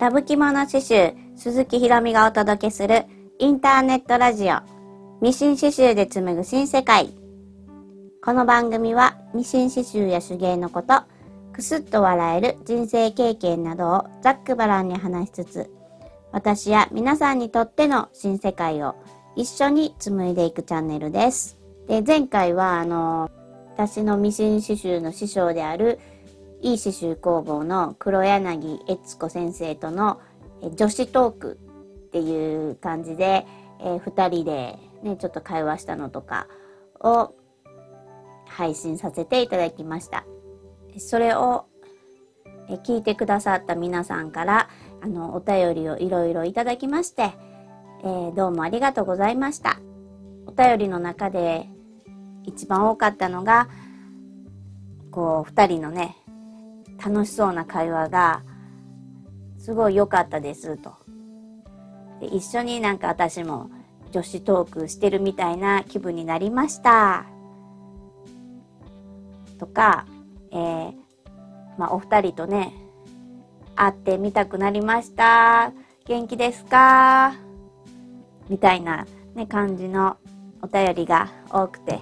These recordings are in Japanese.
ラブ着物刺繍鈴木ひろみがお届けするインターネットラジオミシン刺繍で紡ぐ新世界。この番組はミシン刺繍や手芸のことくすっと笑える人生経験などをざっくばらんに話しつつ私や皆さんにとっての新世界を一緒に紡いでいくチャンネルです。で前回はあの私のミシン刺繍の師匠であるいい刺繍工房の黒柳悦子先生との女子トークっていう感じで、えー、2人でね、ちょっと会話したのとかを配信させていただきました。それを聞いてくださった皆さんからあのお便りをいろいろいただきまして、えー、どうもありがとうございました。お便りの中で一番多かったのがこう2人のね楽しそうな会話がすごい良かったですと。で一緒になんか私も女子トークしてるみたいな気分になりました。とか、えー、まあ、お二人とね、会ってみたくなりました。元気ですか？みたいな、ね、感じのお便りが多くて、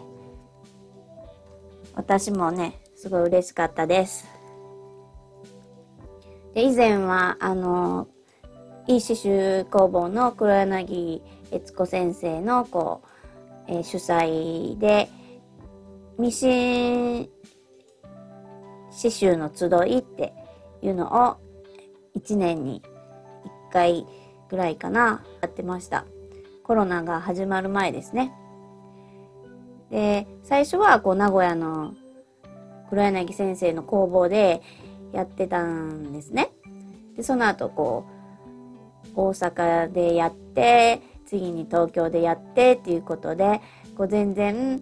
私もね、すごい嬉しかったです。で以前は、あの、いい刺繍工房の黒柳悦子先生のこう、えー、主催でミシン刺繍の集いっていうのを1年に1回ぐらいかなやってました。コロナが始まる前ですね。で最初はこう名古屋の黒柳先生の工房でやってたんですね。でその後こう大阪でやって次に東京でやってっていうことでこう全然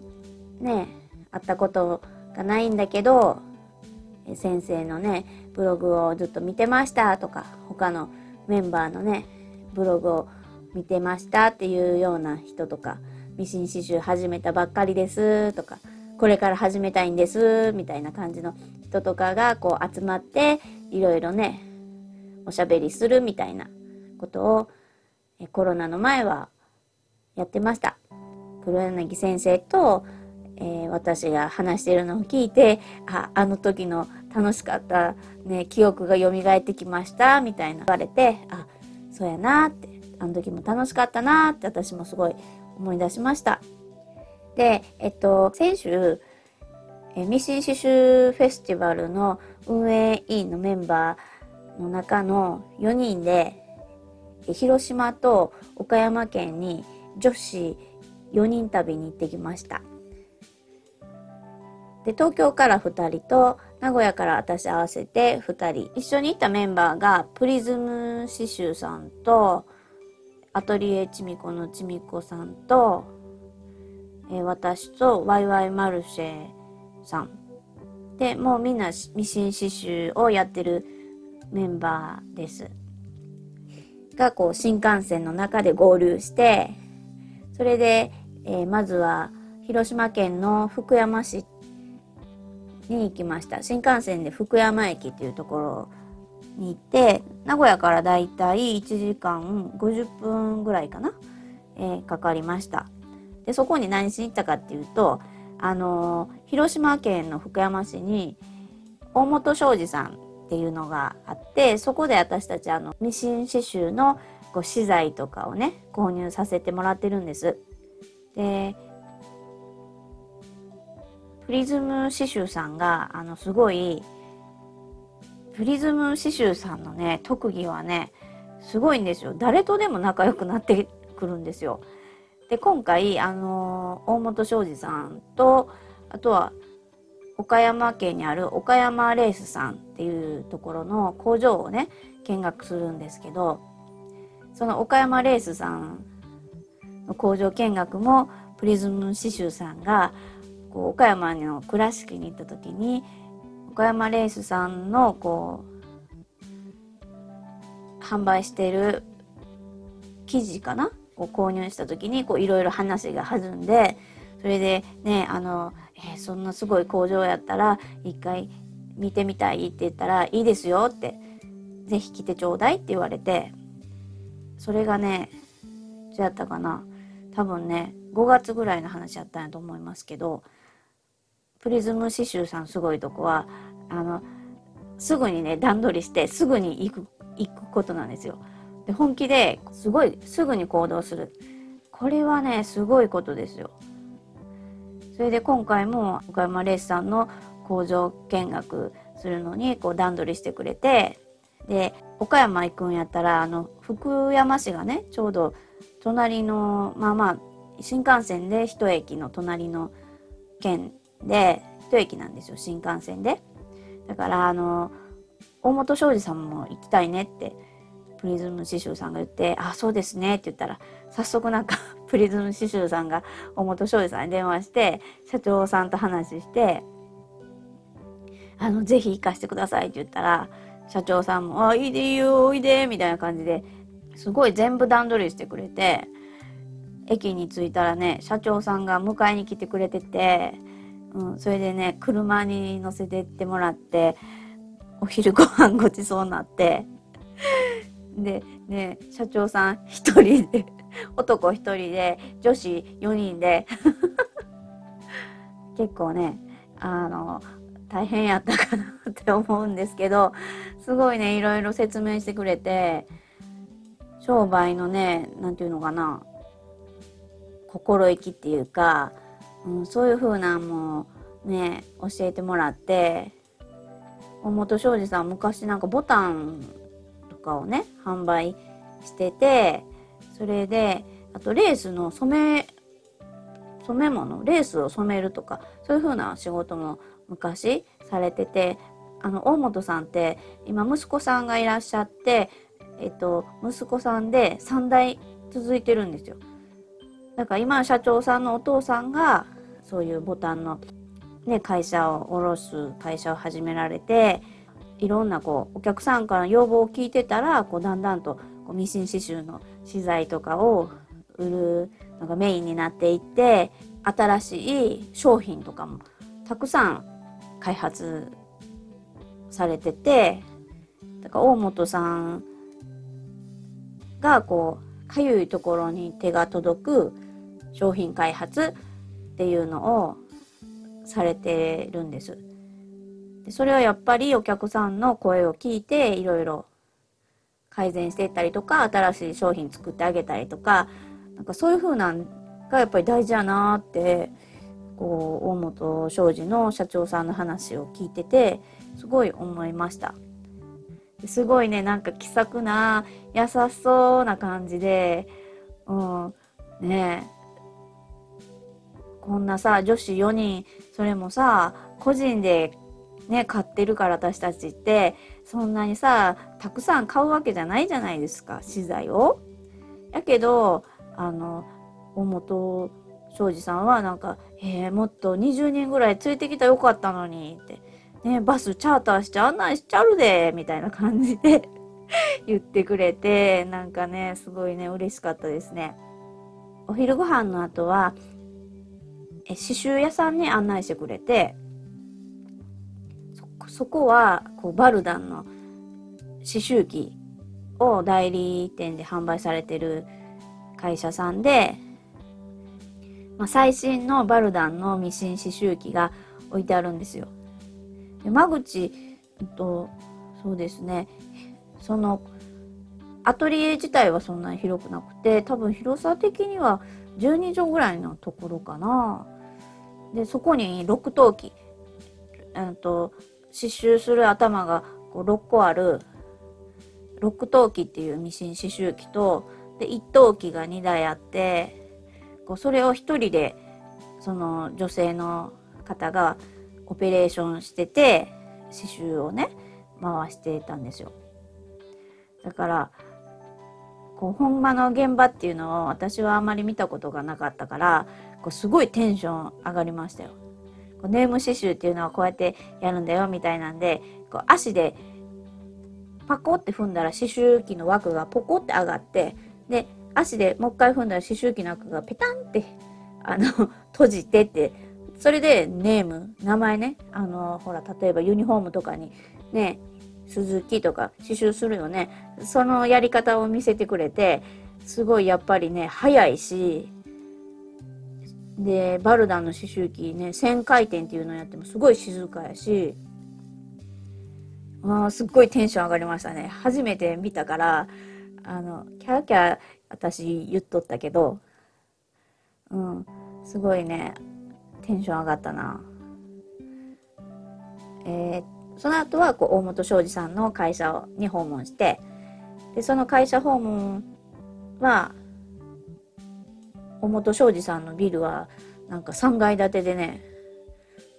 ね会ったことがないんだけど先生のねブログをずっと見てましたとか他のメンバーのねブログを見てましたっていうような人とかミシン刺繍始めたばっかりですとかこれから始めたいんですみたいな感じの人とかがこう集まっていろいろねおしゃべりするみたいなことをコロナの前はやってました。黒柳先生と、えー、私が話してるのを聞いて、あ、あの時の楽しかった、ね、記憶が蘇ってきました、みたいな言われて、あ、そうやなって、あの時も楽しかったなって私もすごい思い出しました。で、えっと、先週、えミシン刺繍フェスティバルの運営委員のメンバーの中の4人で広島と岡山県に女子4人旅に行ってきました。で東京から2人と名古屋から私合わせて2人一緒に行ったメンバーがプリズム刺繍さんとアトリエちみこのちみこさんと、えー、私とワイワイマルシェさん。でもうみんなミシン刺繍をやってるメンバーです。がこう新幹線の中で合流してそれで、えー、まずは広島県の福山市に行きました。新幹線で福山駅っていうところに行って名古屋からだいたい1時間50分ぐらいかな、えー、かかりました。でそこに何しに行ったかっていうとあの、広島県の福山市に大本庄司さんっていうのがあってそこで私たちあのミシン刺繍のこう資材とかをね購入させてもらってるんです。でプリズム刺繍さんがあのすごいプリズム刺繍さんのね特技はねすごいんですよ誰とでも仲良くなってくるんですよ。で今回あの大本庄司さんとあとは岡山県にある岡山レースさんっていうところの工場をね見学するんですけどその岡山レースさんの工場見学もプリズム刺繍さんがこう岡山の倉敷に行った時に岡山レースさんのこう販売している生地かなを購入した時にいろいろ話が弾んでそれでねあのえー、そんなすごい工場やったら一回見てみたいって言ったらいいですよってぜひ来てちょうだいって言われてそれがねどうやったかな多分ね5月ぐらいの話やったんやと思いますけどプリズム刺繍さんすごいとこはあのすぐにね段取りしてすぐに行く行くことなんですよ。で本気ですごいすぐに行動するこれはねすごいことですよ。それで今回も岡山レースさんの工場見学するのにこう段取りしてくれてで岡山行くんやったらあの福山市がねちょうど隣のまあまあ新幹線で一駅の隣の県で一駅なんですよ新幹線で。だからあの大本庄司さんも行きたいねってプリズム刺繍さんが言って「あそうですね」って言ったら早速なんか プリズム刺繍さんが大本庄司さんに電話して社長さんと話して「あのぜひ行かしてください」って言ったら社長さんも「あいいでいいよおいで」みたいな感じですごい全部段取りしてくれて駅に着いたらね社長さんが迎えに来てくれてて、うん、それでね車に乗せてってもらってお昼ご飯ごちそうになってでね社長さん一人で 男一人で女子4人で。結構ねあの大変やったかなって思うんですけどすごいねいろいろ説明してくれて商売のね何て言うのかな心意気っていうか、うん、そういう風なんもね教えてもらって大本庄司さん昔なんかボタンかをね販売しててそれであとレースの染め染め物レースを染めるとかそういう風な仕事も昔されててあの大本さんって今息子さんがいらっしゃって、えっと、息子さんで3代続いてるんですよ。だから今社長さんのお父さんがそういうボタンの、ね、会社を下ろす会社を始められていろんなこうお客さんから要望を聞いてたらこうだんだんとこうミシン刺繍の資材とかを売るのがメインになっていって新しい商品とかもたくさん開発されててだから大本さんがこうかゆいところに手が届く商品開発っていうのをされてるんです。でそれはやっぱりお客さんの声を聞いていろいろ改善していったりとか新しい商品作ってあげたりとかなんかそういう風なんがやっぱり大事やなってこう大本商事の社長さんの話を聞いててすごい思いました。すごいねなんか気さくな優しそうな感じでうんねこんなさ女子4人それもさ個人でね買ってるから私たちってそんなにさたくさん買うわけじゃないじゃないですか資材を。やけどあの大本庄司さんはなんか「えー、もっと20人ぐらい連れてきたらよかったのに」って「ねバスチャーターして案内しちゃうで」みたいな感じで 言ってくれてなんかねすごいね嬉しかったですね。お昼ご飯の後はえ刺繍屋さんに案内してくれてそこはこうバルダンの刺繍機を代理店で販売されてる会社さんでまあ、最新のバルダンのミシン刺繍機が置いてあるんですよ。で間口、と、そうですねそのアトリエ自体はそんなに広くなくて多分広さ的には12畳ぐらいのところかな。でそこに6頭機、えっと、刺繍する頭がこう6個ある6頭機っていうミシン刺繍機とで1頭機が2台あってこうそれを一人でその女性の方がオペレーションしてて刺繍をね回してたんですよ。だからこう本場の現場っていうのを私はあまり見たことがなかったからこうすごいテンション上がりましたよ。ネーム刺繍っていうのはこうやってやるんだよみたいなんでこう足でパコって踏んだら刺繍機の枠がポコって上がってで足でもう一回踏んだら思春期の枠がペタンってあの 閉じてってそれでネーム名前ねあのほら例えばユニフォームとかにね鈴木とか刺繍するよねそのやり方を見せてくれてすごいやっぱりね早いしでバルダンの刺繍機ね旋回転っていうのをやってもすごい静かやしあすっごいテンション上がりましたね。初めて見たからあのキャーキャー私言っとったけどうんすごいねテンション上がったな。えー、その後はこう大本庄司さんの会社に訪問してでその会社訪問は大本庄司さんのビルはなんか3階建てでね。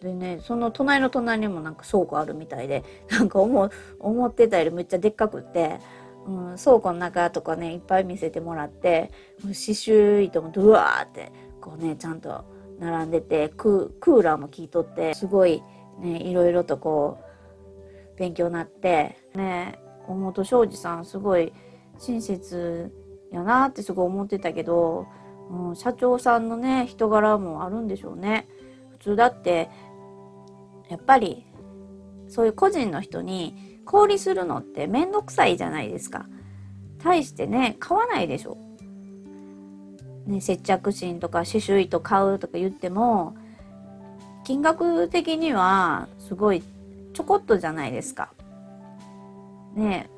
でねその隣の隣にもなんか倉庫あるみたいでなんか思思ってたよりめっちゃでっかくって、うん、倉庫の中とかねいっぱい見せてもらって刺繍糸もドワーってこうねちゃんと並んでてクーラーも効いとってすごいねいろいろとこう勉強になってね大本庄司さんすごい親切やなってすごい思ってたけど、うん、社長さんのね人柄もあるんでしょうね。普通だってやっぱりそういう個人の人に小売するのってめんどくさいじゃないですか。対してね買わないでしょ。ね、接着芯とか刺繍糸買うとか言っても金額的にはすごいちょこっとじゃないですか。ね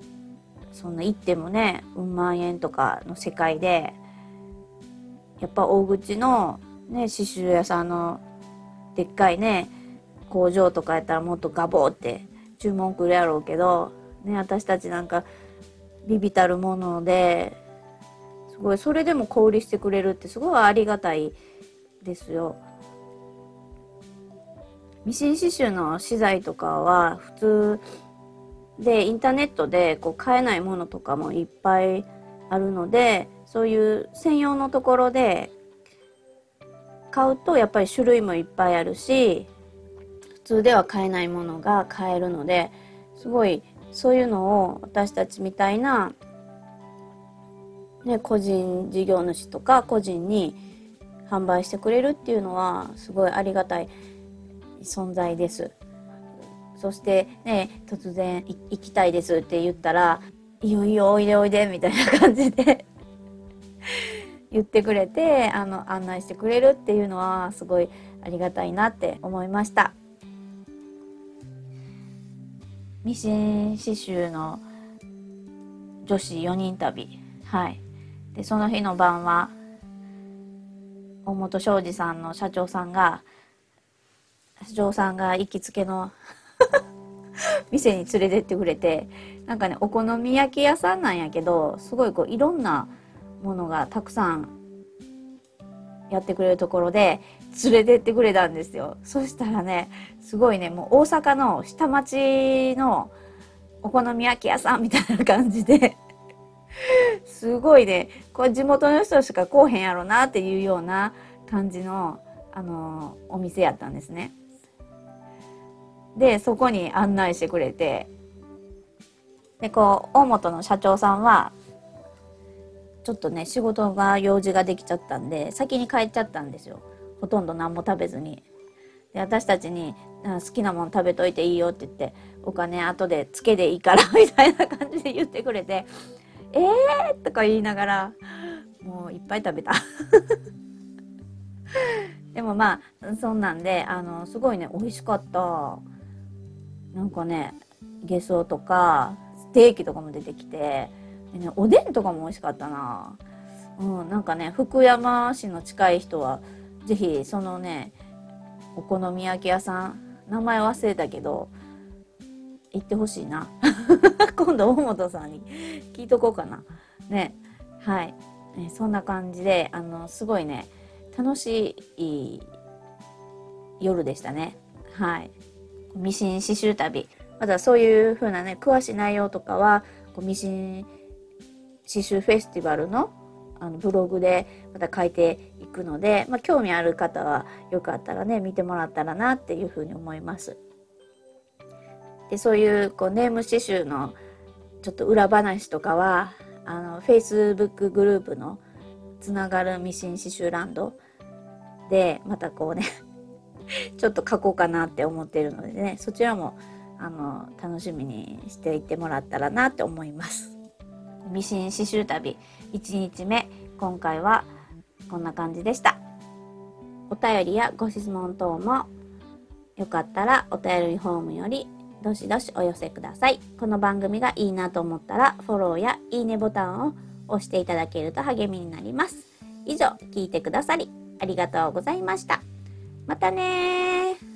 そんな行ってもねうん万円とかの世界でやっぱ大口のね刺繍屋さんのでっかいね工場とかやったらもっとガボーって注文来るやろうけど、ね、私たちなんかビビたるものですごいそれでも小売りしてくれるってすごいありがたいですよ。ミシン刺繍の資材とかは普通でインターネットでこう買えないものとかもいっぱいあるのでそういう専用のところで買うとやっぱり種類もいっぱいあるし普通では買えないものが買えるのですごいそういうのを私たちみたいな、ね、個人事業主とか個人に販売してくれるっていうのはすごいありがたい。存在です。そしてね突然行きたいですって言ったら「いよいよおいでおいで」みたいな感じで言ってくれてあの案内してくれるっていうのはすごいありがたいなって思いました。ミシン刺繍の女子4人旅はいでその日の晩は大本庄司さんの社長さんが社長さんが行きつけの 店に連れてってくれてなんかねお好み焼き屋さんなんやけどすごいこういろんなものがたくさんやってくれるところで連れてってくれたんですよそしたらねすごいねもう大阪の下町のお好み焼き屋さんみたいな感じで すごいねこれ地元の人しか来おへんやろなっていうような感じのあのお店やったんですね。でそこに案内してくれてでこう大本の社長さんはちょっとね仕事が用事ができちゃったんで先に帰っちゃったんですよほとんど何も食べずに。で私たちに「好きなもの食べといていいよ」って言って「お金後でつけでいいから」みたいな感じで言ってくれて「えー!」とか言いながらもういっぱい食べた でもまあそんなんであのすごいね美味しかったなんかねゲソとかステーキとかも出てきてで、ね、おでんとかも美味しかったな、うん、なんかね福山市の近い人は是非そのねお好み焼き屋さん名前忘れたけど行ってほしいな。今度大本さんに聞いとこうかな。ねはい、ね、そんな感じであのすごいね楽しい夜でしたね。はい。ミシン刺繍旅。またそういう風なね詳しい内容とかはミシン刺繍フェスティバルのあのブログでまた書いていくので、まあ、興味ある方はよかったらね見てもらったらなっていうふうに思います。でそういうこうネーム刺繍のちょっと裏話とかはあの Facebook グループのつながるミシン刺繍ランドでまたこうね ちょっと書こうかなって思ってるのでねそちらもあの楽しみにしていってもらったらなって思いますミシン刺繍旅。1日目。今回はこんな感じでした。お便りやご質問等もよかったらお便りフォームよりどしどしお寄せください。この番組がいいなと思ったらフォローやいいねボタンを押していただけると励みになります。以上聞いてくださりありがとうございました。またね